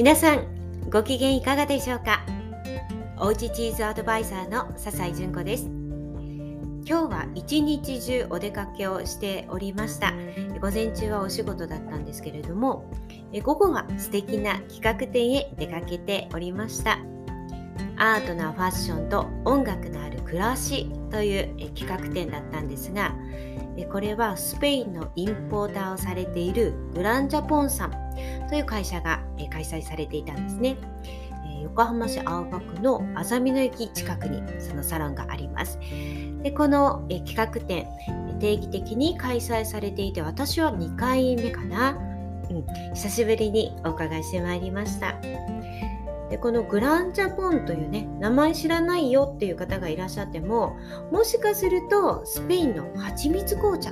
皆さんご機嫌いかがでしょうか？おうちチーズアドバイザーの笹井純子です。今日は一日中お出かけをしておりました。午前中はお仕事だったんですけれども午後は素敵な企画展へ出かけておりました。アートなファッションと音楽のある暮らしという企画展だったんですがこれはスペインのインポーターをされているグランジャポンさんという会社が開催されていたんですね。横浜市青葉区のあざみ野駅近くにそのサロンがあります。でこの企画展定期的に開催されていて私は2回目かな、うん、久しぶりにお伺いしてまいりました。でこのグランジャポンというね名前知らないよっていう方がいらっしゃってももしかするとスペインの蜂蜜紅茶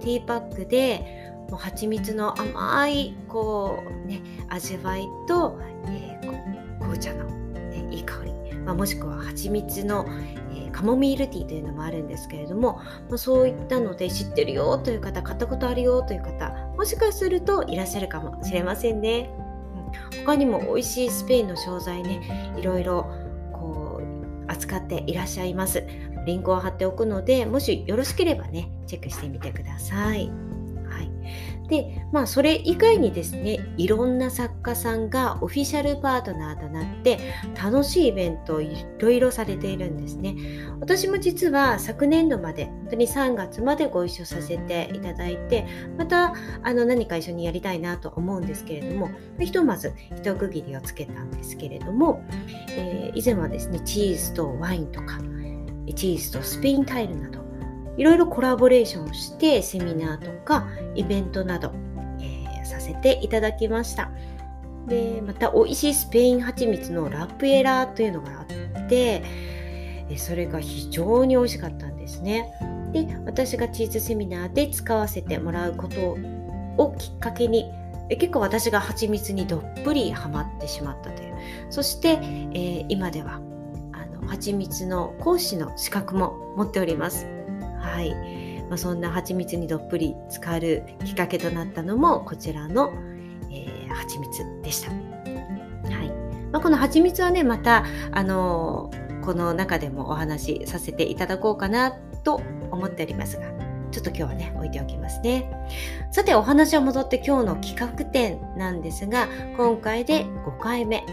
ティーパックでもう蜂蜜の甘いこう、ね、味わいと、えー、紅茶の、ね、いい香り、まあ、もしくは蜂蜜の、えー、カモミールティーというのもあるんですけれども、まあ、そういったので知ってるよという方買ったことあるよという方もしかするといらっしゃるかもしれませんね。他にも美味しいスペインの商材ねいろいろこう扱っていらっしゃいますリンクを貼っておくのでもしよろしければねチェックしてみてください。はいでまあそれ以外にですねいろんな作家さんがオフィシャルパートナーとなって楽しいイベントをいろいろされているんですね。私も実は昨年度まで本当に3月までご一緒させていただいてまたあの何か一緒にやりたいなと思うんですけれどもひとまず一区切りをつけたんですけれども、えー、以前はですねチーズとワインとかチーズとスペインタイルなどいろいろコラボレーションをしてセミナーとかイベントなど、えー、させていただきました。でまた美味しいスペイン蜂蜜のラプエラーというのがあってそれが非常に美味しかったんですね。で私がチーズセミナーで使わせてもらうことをきっかけに結構私が蜂蜜にどっぷりハマってしまったという。そして、えー、今ではあの蜂蜜の講師の資格も持っております。はい、まあ、そんな蜂蜜にどっぷり浸かるきっかけとなったのもこちらの、えー、蜂蜜でした。はい。まあ、この蜂蜜はねまたあのー、この中でもお話しさせていただこうかなと思っておりますがちょっと今日はね置いておきますね。さてお話は戻って今日の企画展なんですが今回で5回目。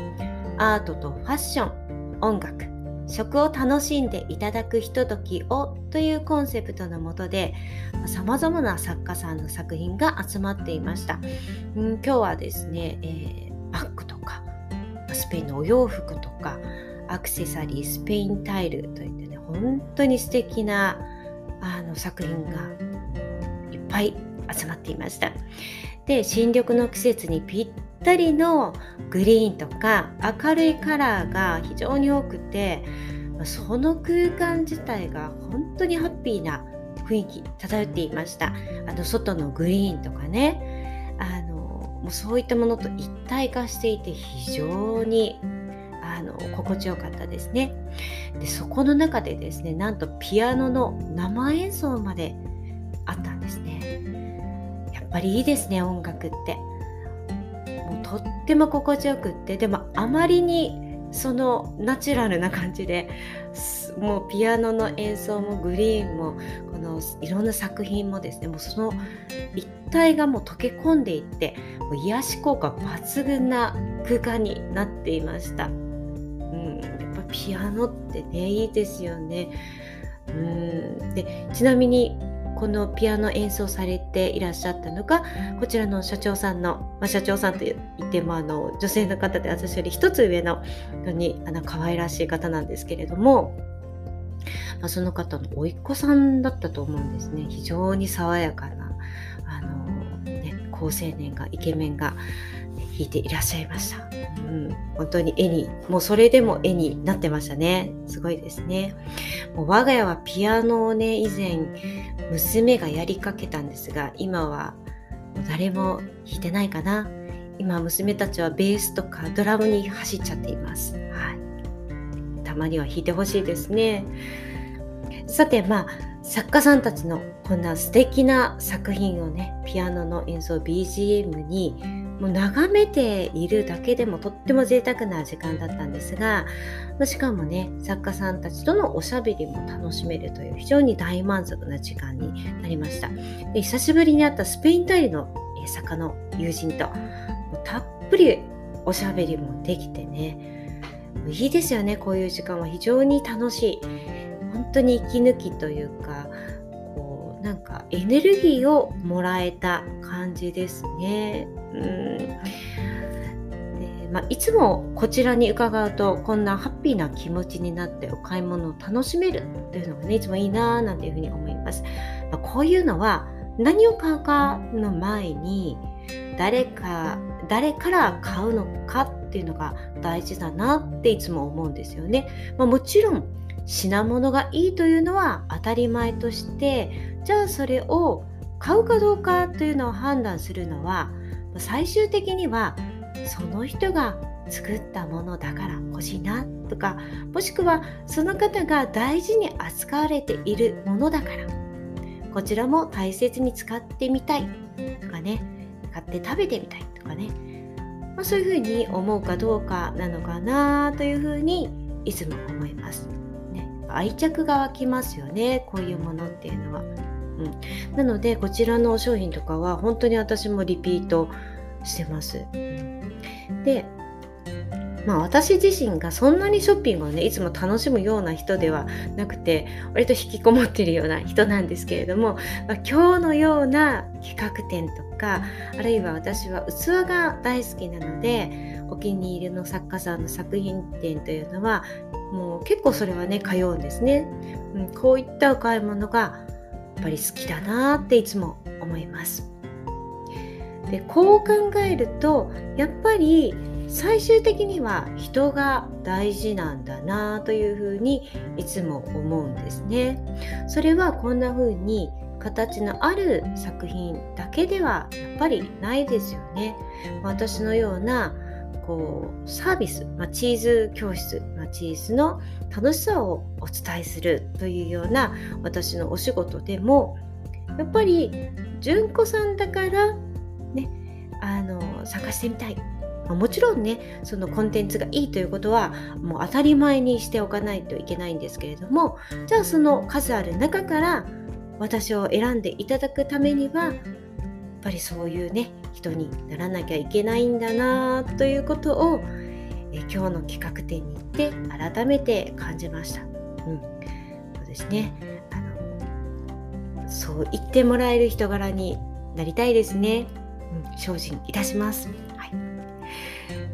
アートとファッション音楽。食を楽しんでいただくひとときをというコンセプトのもとでさまざまな作家さんの作品が集まっていました。うん、今日はですね、えー、バッグとかスペインのお洋服とかアクセサリースペインタイルといってね本当に素敵なあの作品がいっぱい集まっていました。で新緑の季節にぴったりのグリーンとか明るいカラーが非常に多くてその空間自体が本当にハッピーな雰囲気漂っていました。あの外のグリーンとかねあのもうそういったものと一体化していて非常にあの心地よかったですね。でそこの中でですねなんとピアノの生演奏まであったんですね。ぱりいいですね音楽ってもうとっても心地よくってでもあまりにそのナチュラルな感じでもうピアノの演奏もグリーンもこのいろんな作品もですねもうその一体がもう溶け込んでいってもう癒し効果抜群な空間になっていました。うん、やっぱピアノってねいいですよね。うんでちなみにこのピアノ演奏されていらっしゃったのがこちらの社長さんの、まあ、社長さんといってもあの女性の方で私より一つ上のにあの可愛らしい方なんですけれども、まあ、その方の甥っ子さんだったと思うんですね。非常に爽やかなあの、ね、好青年がイケメンが弾いていらっしゃいました。うん、本当に絵に、もうそれでも絵になってましたね。すごいですね。もう我が家はピアノをね、以前、娘がやりかけたんですが、今は誰も弾いてないかな。今、娘たちはベースとかドラムに走っちゃっています。はい。たまには弾いてほしいですね。さて、まあ、作家さんたちのこんな素敵な作品をね、ピアノの演奏 BGM にもう眺めているだけでもとっても贅沢な時間だったんですが、しかもね作家さんたちとのおしゃべりも楽しめるという非常に大満足な時間になりましたで久しぶりに会ったスペインタイの作家の友人とたっぷりおしゃべりもできてねいいですよねこういう時間は非常に楽しい本当に息抜きというかこうなんかエネルギーをもらえた感じですね。うんまあ、いつもこちらに伺うとこんなハッピーな気持ちになってお買い物を楽しめるっていうのがねいつもいいななんていうふうに思います。まあ、こういうのは何を買うかの前に誰か誰から買うのかっていうのが大事だなっていつも思うんですよね。まあ、もちろん品物がいいというのは当たり前としてじゃあそれを買うかどうかというのを判断するのは最終的にはその人が作ったものだから欲しいなとかもしくはその方が大事に扱われているものだからこちらも大切に使ってみたいとかね買って食べてみたいとかね、まあ、そういうふうに思うかどうかなのかなというふうにいつも思います。ね、愛着が湧きますよねこういうものっていうのは。うん、なのでこちらの商品とかは本当に私もリピートしてます。でまあ私自身がそんなにショッピングをねいつも楽しむような人ではなくて割と引きこもってるような人なんですけれども、まあ、今日のような企画展とかあるいは私は器が大好きなのでお気に入りの作家さんの作品展というのはもう結構それはね通うんですね、うん、こういったお買い物がぱり好きだなっていつも思いますでこう考えるとやっぱり最終的には人が大事なんだなというふうにいつも思うんですね。それはこんな風に形のある作品だけではやっぱりないですよね。私のようなこうサービス、まあ、チーズ教室、まあ、チーズの楽しさをお伝えするというような私のお仕事でもやっぱり純子さんだからねあの探してみたい。もちろんねそのコンテンツがいいということはもう当たり前にしておかないといけないんですけれどもじゃあその数ある中から私を選んでいただくためにはぱりそういうね人にならなきゃいけないんだなということをえ今日の企画展に行って改めて感じました。うん、そうですねあのそう言ってもらえる人柄になりたいですね。うん、精進いたします。はい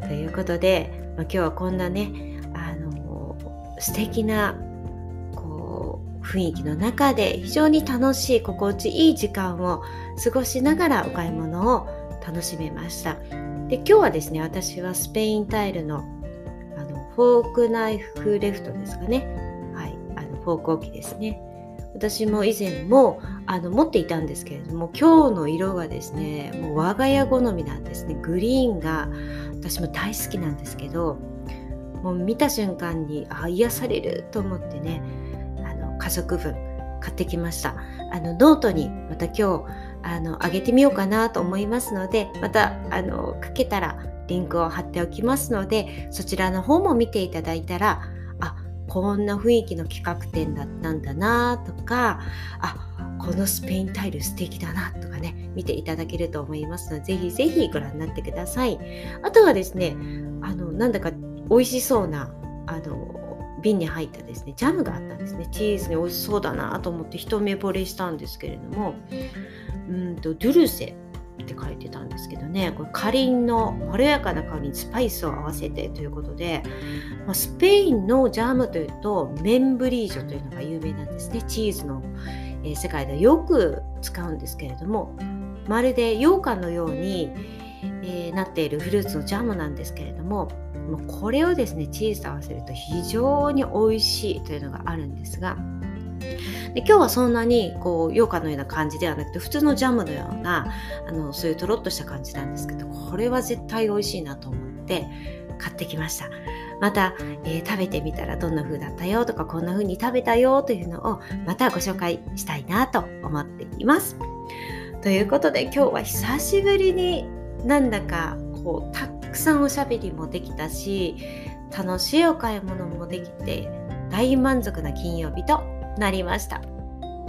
ということで、まあ、今日はこんなねあの素敵な雰囲気の中で非常に楽しい心地いい時間を過ごしながらお買い物を楽しめました。で今日はですね私はスペインタイルのあのフォークナイフレフトですかね。はいあのフォーク置きですね。私も以前もあの持っていたんですけれども今日の色がですねもう我が家好みなんですね。グリーンが私も大好きなんですけどもう見た瞬間にあ癒されると思ってね家族分買ってきました。あのノートにまた今日あの上げてみようかなと思いますのでまたあの書けたらリンクを貼っておきますのでそちらの方も見ていただいたらあこんな雰囲気の企画展だったんだなとかあこのスペインタイル素敵だなとかね見ていただけると思いますのでぜひぜひご覧になってください。あとはですねあのなんだか美味しそうなあの瓶に入ったですねジャムがあったんですね。チーズに美味しそうだなと思って一目惚れしたんですけれどもうんとドゥルセって書いてたんですけどねこれかりんのまろやかな香りにスパイスを合わせてということで、まあ、スペインのジャムというとメンブリージョというのが有名なんですね。チーズのえ世界ではよく使うんですけれどもまるで羊羹のように、えー、なっているフルーツのジャムなんですけれどももうこれをですねチーズと合わせると非常に美味しいというのがあるんですがで今日はそんなにこう羊羹のような感じではなくて普通のジャムのようなあのそういうとろっとした感じなんですけどこれは絶対美味しいなと思って買ってきました。また、えー、食べてみたらどんな風だったよとかこんな風に食べたよというのをまたご紹介したいなと思っています。ということで今日は久しぶりになんだかこうたくさんおしゃべりもできたし楽しいお買い物もできて大満足な金曜日となりました。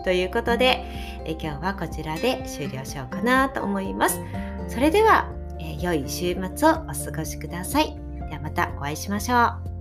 ということでえ今日はこちらで終了しようかなと思います。それでは、え良い週末をお過ごしください。ではまたお会いしましょう。